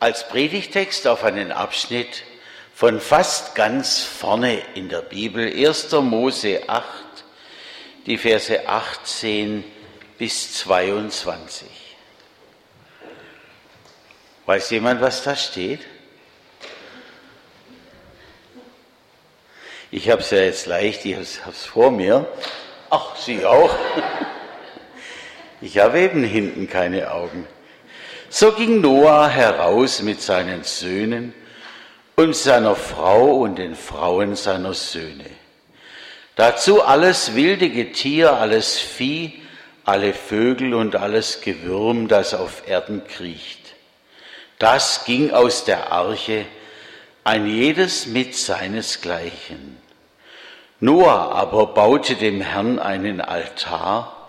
als Predigtext auf einen Abschnitt von fast ganz vorne in der Bibel, 1. Mose 8, die Verse 18 bis 22. Weiß jemand, was da steht? Ich habe es ja jetzt leicht, ich habe es vor mir. Ach, Sie auch? Ich habe eben hinten keine Augen. So ging Noah heraus mit seinen Söhnen und seiner Frau und den Frauen seiner Söhne. Dazu alles wilde Getier, alles Vieh, alle Vögel und alles Gewürm, das auf Erden kriecht. Das ging aus der Arche, ein jedes mit seinesgleichen. Noah aber baute dem Herrn einen Altar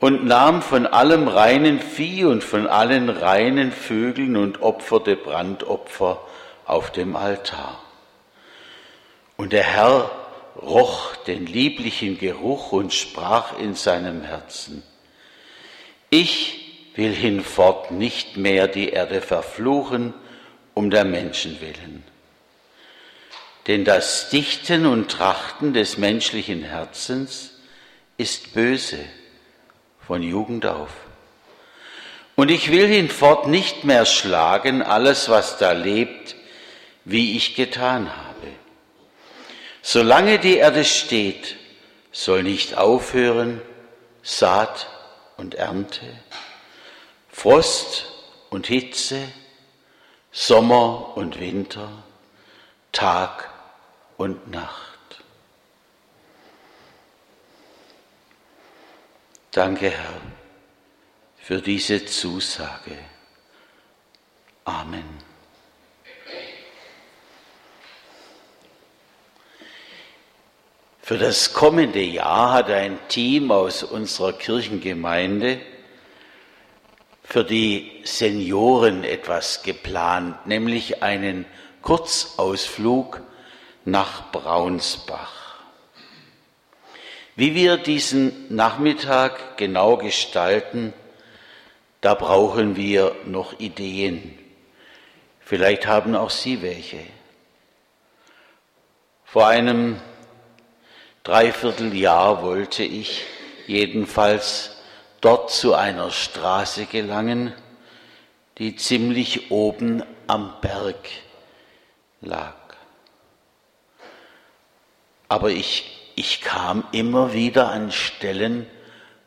und nahm von allem reinen Vieh und von allen reinen Vögeln und opferte Brandopfer auf dem Altar. Und der Herr roch den lieblichen Geruch und sprach in seinem Herzen, ich will hinfort nicht mehr die Erde verfluchen um der Menschen willen. Denn das Dichten und Trachten des menschlichen Herzens ist böse von Jugend auf. Und ich will hinfort nicht mehr schlagen alles, was da lebt, wie ich getan habe. Solange die Erde steht, soll nicht aufhören Saat und Ernte, Frost und Hitze, Sommer und Winter, Tag und Nacht. Danke, Herr, für diese Zusage. Amen. Für das kommende Jahr hat ein Team aus unserer Kirchengemeinde für die Senioren etwas geplant, nämlich einen Kurzausflug nach Braunsbach. Wie wir diesen Nachmittag genau gestalten, da brauchen wir noch Ideen. Vielleicht haben auch Sie welche. Vor einem Dreivierteljahr wollte ich jedenfalls dort zu einer Straße gelangen, die ziemlich oben am Berg lag. Aber ich ich kam immer wieder an Stellen,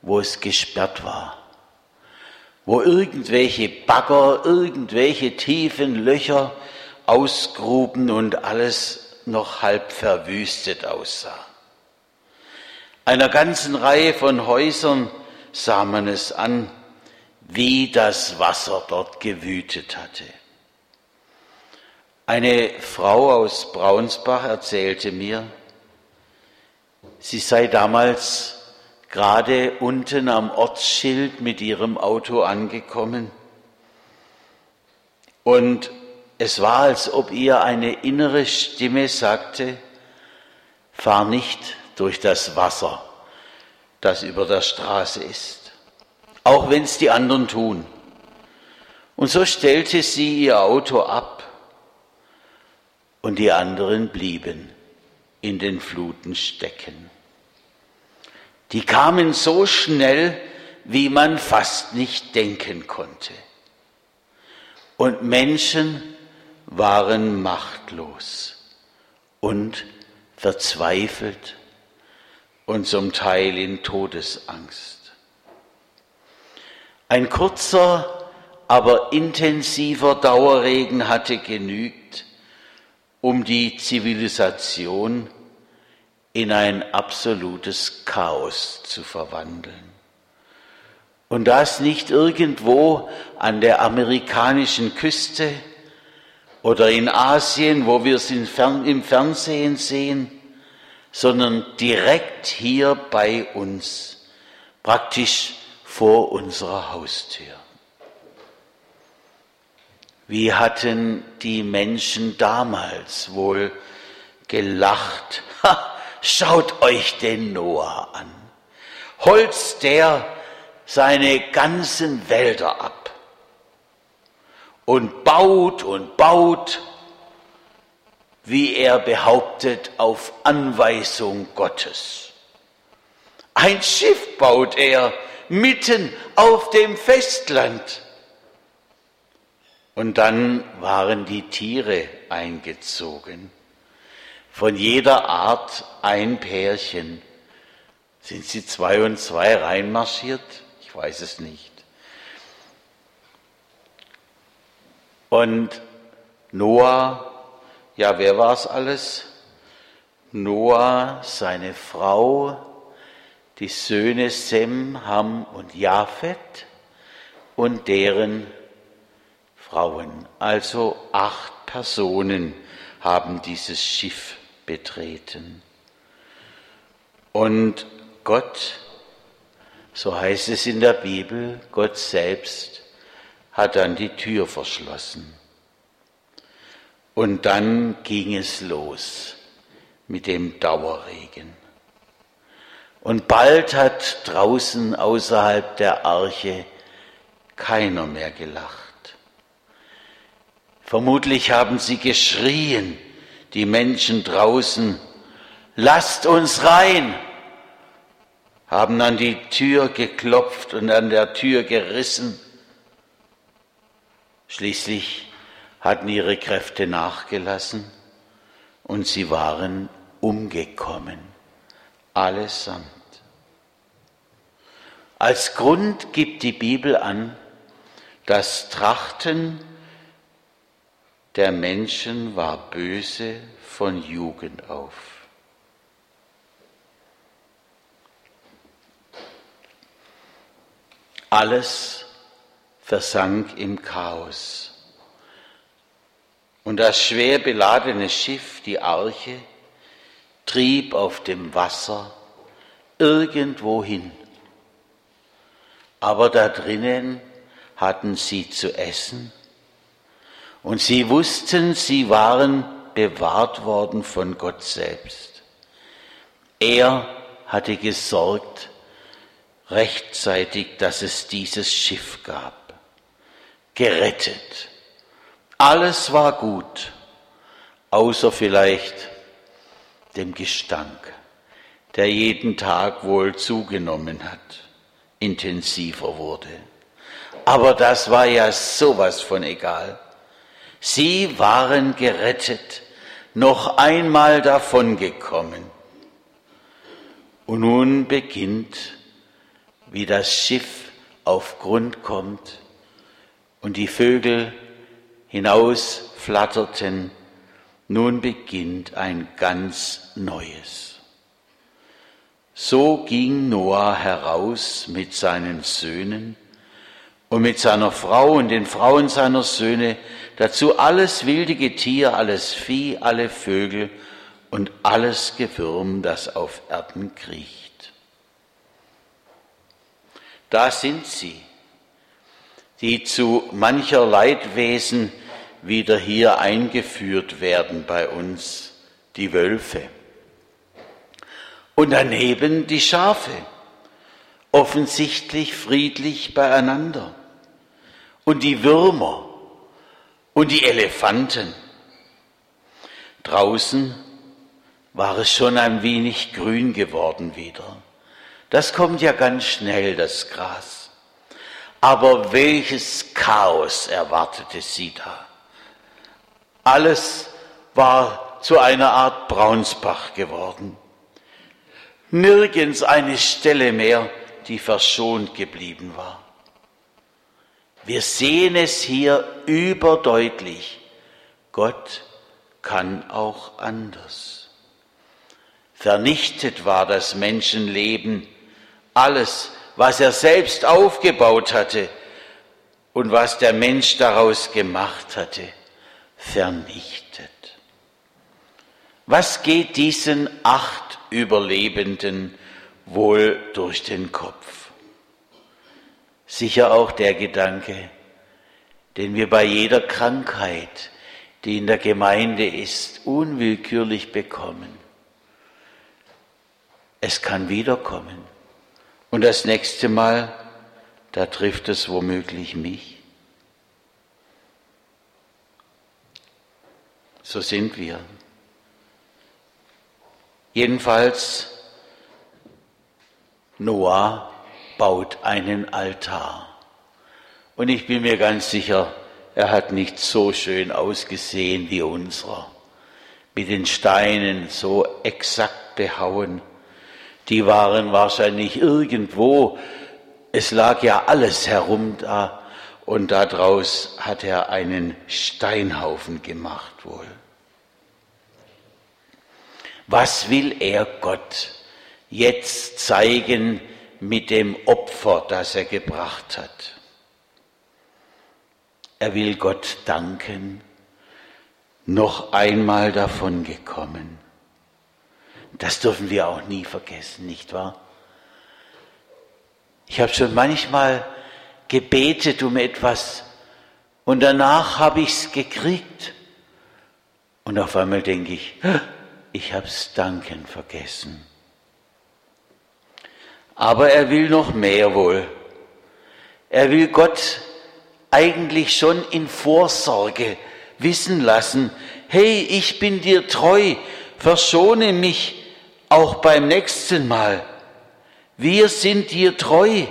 wo es gesperrt war, wo irgendwelche Bagger, irgendwelche tiefen Löcher ausgruben und alles noch halb verwüstet aussah. Einer ganzen Reihe von Häusern sah man es an, wie das Wasser dort gewütet hatte. Eine Frau aus Braunsbach erzählte mir, Sie sei damals gerade unten am Ortsschild mit ihrem Auto angekommen und es war, als ob ihr eine innere Stimme sagte, fahr nicht durch das Wasser, das über der Straße ist, auch wenn es die anderen tun. Und so stellte sie ihr Auto ab und die anderen blieben in den Fluten stecken. Die kamen so schnell, wie man fast nicht denken konnte. Und Menschen waren machtlos und verzweifelt und zum Teil in Todesangst. Ein kurzer, aber intensiver Dauerregen hatte genügt, um die Zivilisation in ein absolutes Chaos zu verwandeln. Und das nicht irgendwo an der amerikanischen Küste oder in Asien, wo wir es im Fernsehen sehen, sondern direkt hier bei uns, praktisch vor unserer Haustür. Wie hatten die Menschen damals wohl gelacht? Ha, schaut euch den Noah an. Holzt der seine ganzen Wälder ab und baut und baut, wie er behauptet, auf Anweisung Gottes. Ein Schiff baut er mitten auf dem Festland. Und dann waren die Tiere eingezogen. Von jeder Art ein Pärchen. Sind sie zwei und zwei reinmarschiert? Ich weiß es nicht. Und Noah, ja, wer war es alles? Noah, seine Frau, die Söhne Sem, Ham und Japhet und deren Frauen. Also acht Personen haben dieses Schiff betreten. Und Gott, so heißt es in der Bibel, Gott selbst hat dann die Tür verschlossen. Und dann ging es los mit dem Dauerregen. Und bald hat draußen außerhalb der Arche keiner mehr gelacht. Vermutlich haben sie geschrien, die Menschen draußen, lasst uns rein, haben an die Tür geklopft und an der Tür gerissen. Schließlich hatten ihre Kräfte nachgelassen und sie waren umgekommen, allesamt. Als Grund gibt die Bibel an, das Trachten der Menschen war böse von Jugend auf. Alles versank im Chaos. Und das schwer beladene Schiff, die Arche, trieb auf dem Wasser irgendwo hin aber da drinnen hatten sie zu essen und sie wussten, sie waren bewahrt worden von Gott selbst. Er hatte gesorgt rechtzeitig, dass es dieses Schiff gab. Gerettet. Alles war gut, außer vielleicht dem Gestank, der jeden Tag wohl zugenommen hat intensiver wurde. Aber das war ja sowas von egal. Sie waren gerettet, noch einmal davongekommen. Und nun beginnt, wie das Schiff auf Grund kommt und die Vögel hinausflatterten, nun beginnt ein ganz Neues. So ging Noah heraus mit seinen Söhnen und mit seiner Frau und den Frauen seiner Söhne, dazu alles wilde Getier, alles Vieh, alle Vögel und alles Gewürm, das auf Erden kriecht. Da sind sie, die zu mancher Leidwesen wieder hier eingeführt werden bei uns, die Wölfe. Und daneben die Schafe, offensichtlich friedlich beieinander. Und die Würmer und die Elefanten. Draußen war es schon ein wenig grün geworden wieder. Das kommt ja ganz schnell, das Gras. Aber welches Chaos erwartete sie da? Alles war zu einer Art Braunsbach geworden nirgends eine Stelle mehr, die verschont geblieben war. Wir sehen es hier überdeutlich. Gott kann auch anders. Vernichtet war das Menschenleben, alles, was er selbst aufgebaut hatte und was der Mensch daraus gemacht hatte, vernichtet. Was geht diesen acht Überlebenden wohl durch den Kopf. Sicher auch der Gedanke, den wir bei jeder Krankheit, die in der Gemeinde ist, unwillkürlich bekommen. Es kann wiederkommen. Und das nächste Mal, da trifft es womöglich mich. So sind wir. Jedenfalls, Noah baut einen Altar. Und ich bin mir ganz sicher, er hat nicht so schön ausgesehen wie unserer. Mit den Steinen so exakt behauen. Die waren wahrscheinlich irgendwo, es lag ja alles herum da, und daraus hat er einen Steinhaufen gemacht wohl. Was will er Gott jetzt zeigen mit dem Opfer, das er gebracht hat? Er will Gott danken, noch einmal davon gekommen. Das dürfen wir auch nie vergessen, nicht wahr? Ich habe schon manchmal gebetet um etwas und danach habe ich es gekriegt. Und auf einmal denke ich, ich habe es danken vergessen. Aber er will noch mehr wohl. Er will Gott eigentlich schon in Vorsorge wissen lassen, hey, ich bin dir treu, verschone mich auch beim nächsten Mal. Wir sind dir treu.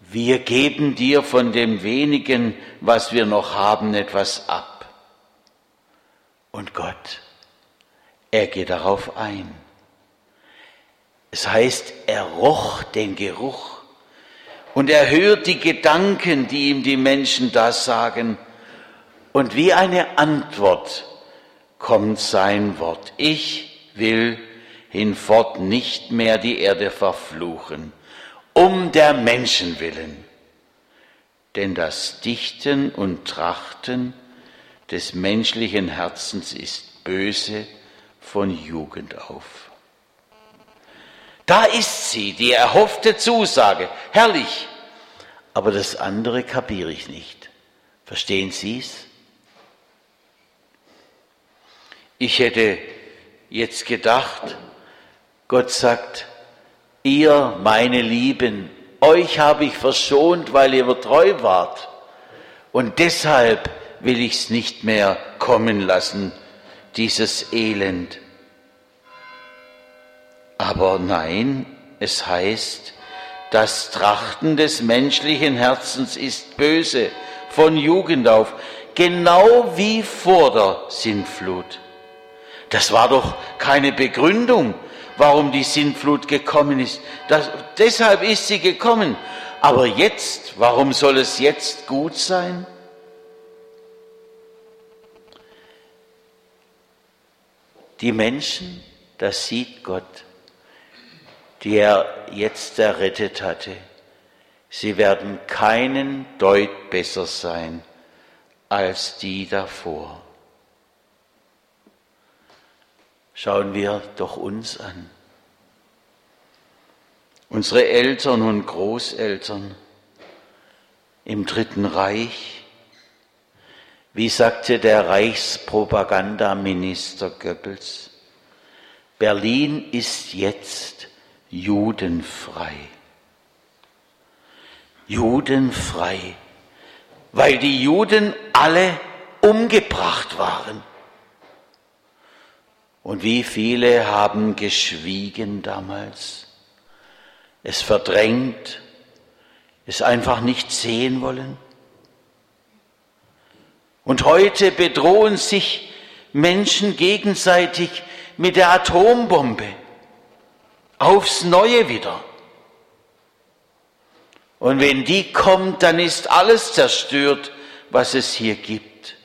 Wir geben dir von dem wenigen, was wir noch haben, etwas ab. Und Gott, er geht darauf ein. Es heißt, er roch den Geruch und er hört die Gedanken, die ihm die Menschen da sagen. Und wie eine Antwort kommt sein Wort. Ich will hinfort nicht mehr die Erde verfluchen, um der Menschen willen. Denn das Dichten und Trachten des menschlichen Herzens ist böse von Jugend auf. Da ist sie, die erhoffte Zusage. Herrlich. Aber das andere kapiere ich nicht. Verstehen Sie es? Ich hätte jetzt gedacht, Gott sagt, ihr, meine Lieben, euch habe ich verschont, weil ihr treu wart. Und deshalb will ich es nicht mehr kommen lassen, dieses Elend. Aber nein, es heißt, das Trachten des menschlichen Herzens ist böse von Jugend auf, genau wie vor der Sintflut. Das war doch keine Begründung, warum die Sintflut gekommen ist. Das, deshalb ist sie gekommen. Aber jetzt, warum soll es jetzt gut sein? Die Menschen, das sieht Gott die er jetzt errettet hatte. Sie werden keinen Deut besser sein als die davor. Schauen wir doch uns an. Unsere Eltern und Großeltern im Dritten Reich, wie sagte der Reichspropagandaminister Goebbels, Berlin ist jetzt judenfrei. Judenfrei, weil die Juden alle umgebracht waren. Und wie viele haben geschwiegen damals, es verdrängt, es einfach nicht sehen wollen. Und heute bedrohen sich Menschen gegenseitig mit der Atombombe aufs Neue wieder. Und wenn die kommt, dann ist alles zerstört, was es hier gibt.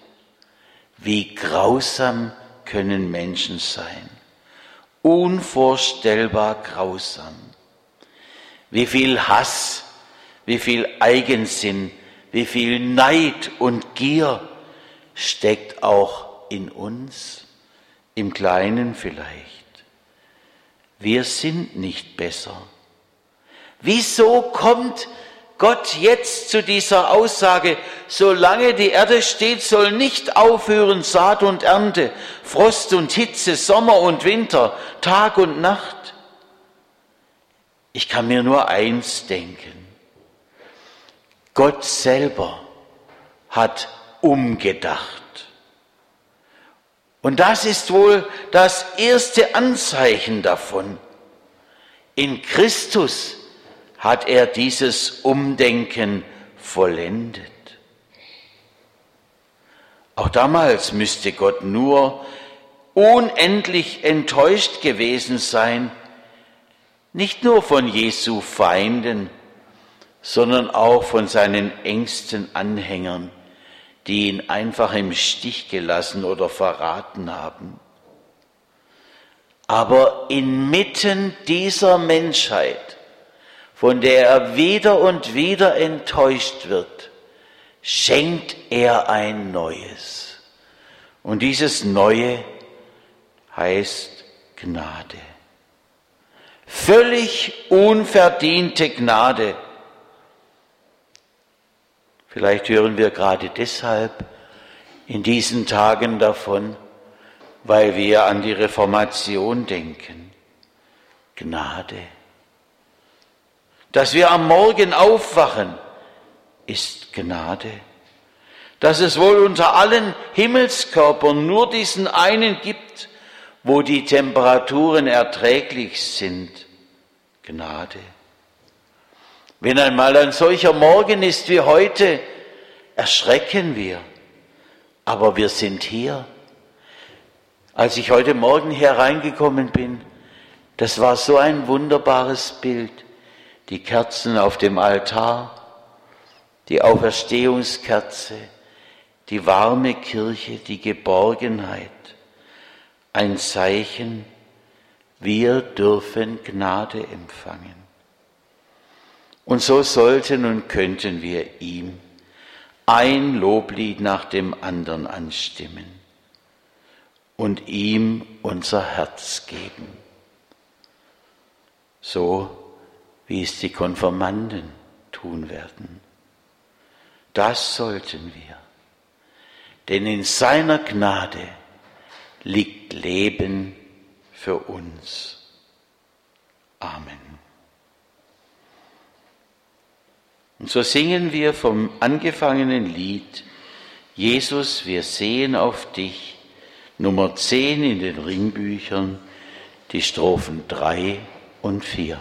Wie grausam können Menschen sein. Unvorstellbar grausam. Wie viel Hass, wie viel Eigensinn, wie viel Neid und Gier steckt auch in uns, im Kleinen vielleicht wir sind nicht besser. Wieso kommt Gott jetzt zu dieser Aussage, solange die Erde steht, soll nicht aufhören Saat und Ernte, Frost und Hitze, Sommer und Winter, Tag und Nacht? Ich kann mir nur eins denken. Gott selber hat umgedacht. Und das ist wohl das erste Anzeichen davon. In Christus hat er dieses Umdenken vollendet. Auch damals müsste Gott nur unendlich enttäuscht gewesen sein, nicht nur von Jesu Feinden, sondern auch von seinen engsten Anhängern, die ihn einfach im Stich gelassen oder verraten haben. Aber inmitten dieser Menschheit, von der er wieder und wieder enttäuscht wird, schenkt er ein Neues. Und dieses Neue heißt Gnade. Völlig unverdiente Gnade Vielleicht hören wir gerade deshalb in diesen Tagen davon, weil wir an die Reformation denken. Gnade. Dass wir am Morgen aufwachen, ist Gnade. Dass es wohl unter allen Himmelskörpern nur diesen einen gibt, wo die Temperaturen erträglich sind. Gnade. Wenn einmal ein solcher Morgen ist wie heute, erschrecken wir. Aber wir sind hier. Als ich heute Morgen hereingekommen bin, das war so ein wunderbares Bild. Die Kerzen auf dem Altar, die Auferstehungskerze, die warme Kirche, die Geborgenheit. Ein Zeichen, wir dürfen Gnade empfangen. Und so sollten und könnten wir ihm ein Loblied nach dem anderen anstimmen und ihm unser Herz geben. So wie es die Konformanden tun werden. Das sollten wir. Denn in seiner Gnade liegt Leben für uns. Amen. Und so singen wir vom angefangenen Lied Jesus, wir sehen auf dich, Nummer 10 in den Ringbüchern, die Strophen 3 und 4.